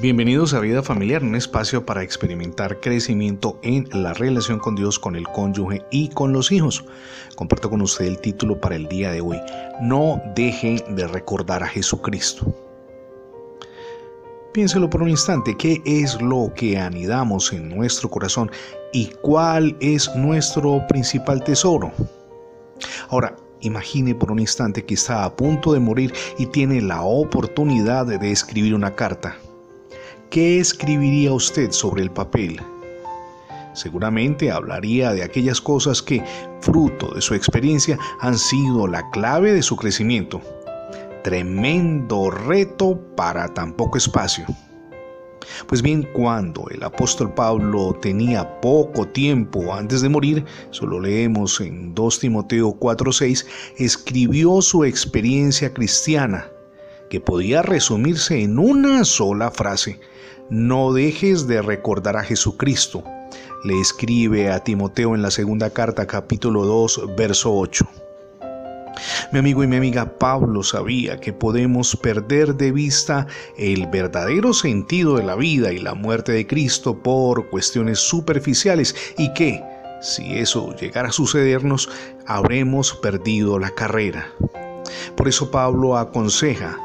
Bienvenidos a Vida Familiar, un espacio para experimentar crecimiento en la relación con Dios, con el cónyuge y con los hijos. Comparto con usted el título para el día de hoy. No deje de recordar a Jesucristo. Piénselo por un instante, ¿qué es lo que anidamos en nuestro corazón y cuál es nuestro principal tesoro? Ahora, imagine por un instante que está a punto de morir y tiene la oportunidad de escribir una carta. ¿Qué escribiría usted sobre el papel? Seguramente hablaría de aquellas cosas que, fruto de su experiencia, han sido la clave de su crecimiento. Tremendo reto para tan poco espacio. Pues bien, cuando el apóstol Pablo tenía poco tiempo antes de morir, solo leemos en 2 Timoteo 4:6, escribió su experiencia cristiana, que podía resumirse en una sola frase, no dejes de recordar a Jesucristo. Le escribe a Timoteo en la segunda carta capítulo 2 verso 8. Mi amigo y mi amiga Pablo sabía que podemos perder de vista el verdadero sentido de la vida y la muerte de Cristo por cuestiones superficiales y que, si eso llegara a sucedernos, habremos perdido la carrera. Por eso Pablo aconseja,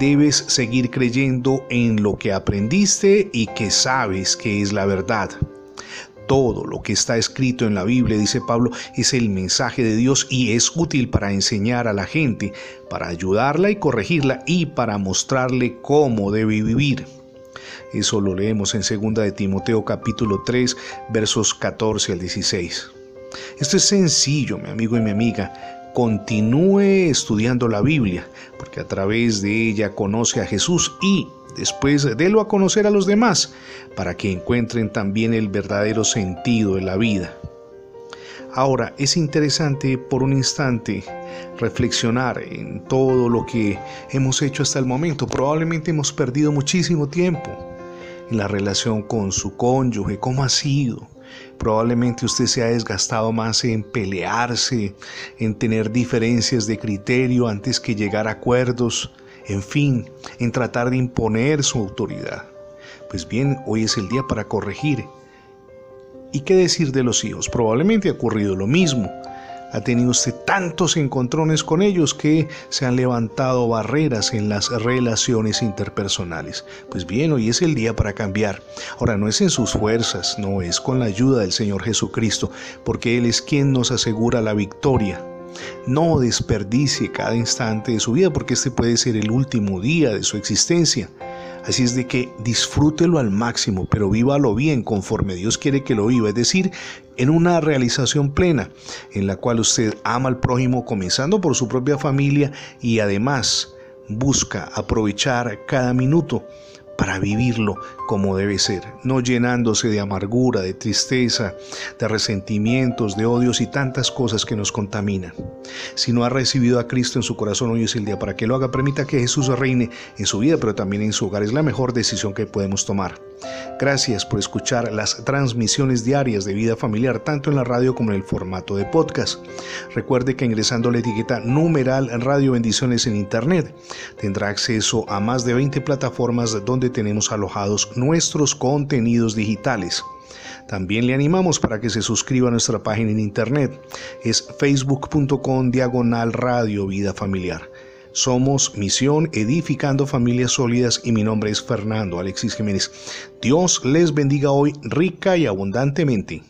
debes seguir creyendo en lo que aprendiste y que sabes que es la verdad. Todo lo que está escrito en la Biblia, dice Pablo, es el mensaje de Dios y es útil para enseñar a la gente, para ayudarla y corregirla y para mostrarle cómo debe vivir. Eso lo leemos en 2 de Timoteo capítulo 3 versos 14 al 16. Esto es sencillo, mi amigo y mi amiga continúe estudiando la Biblia, porque a través de ella conoce a Jesús y después délo a conocer a los demás, para que encuentren también el verdadero sentido de la vida. Ahora, es interesante por un instante reflexionar en todo lo que hemos hecho hasta el momento. Probablemente hemos perdido muchísimo tiempo en la relación con su cónyuge, cómo ha sido, Probablemente usted se ha desgastado más en pelearse, en tener diferencias de criterio antes que llegar a acuerdos, en fin, en tratar de imponer su autoridad. Pues bien, hoy es el día para corregir. ¿Y qué decir de los hijos? Probablemente ha ocurrido lo mismo. Ha tenido usted tantos encontrones con ellos que se han levantado barreras en las relaciones interpersonales. Pues bien, hoy es el día para cambiar. Ahora no es en sus fuerzas, no es con la ayuda del Señor Jesucristo, porque Él es quien nos asegura la victoria. No desperdicie cada instante de su vida porque este puede ser el último día de su existencia. Así es de que disfrútelo al máximo, pero vívalo bien conforme Dios quiere que lo viva, es decir, en una realización plena, en la cual usted ama al prójimo comenzando por su propia familia y además busca aprovechar cada minuto para vivirlo como debe ser, no llenándose de amargura, de tristeza, de resentimientos, de odios y tantas cosas que nos contaminan. Si no ha recibido a Cristo en su corazón, hoy es el día para que lo haga. Permita que Jesús reine en su vida, pero también en su hogar. Es la mejor decisión que podemos tomar. Gracias por escuchar las transmisiones diarias de vida familiar, tanto en la radio como en el formato de podcast. Recuerde que ingresando la etiqueta numeral Radio Bendiciones en Internet tendrá acceso a más de 20 plataformas donde tenemos alojados nuestros contenidos digitales. También le animamos para que se suscriba a nuestra página en internet. Es facebook.com diagonal radio vida familiar. Somos Misión Edificando Familias Sólidas y mi nombre es Fernando Alexis Jiménez. Dios les bendiga hoy rica y abundantemente.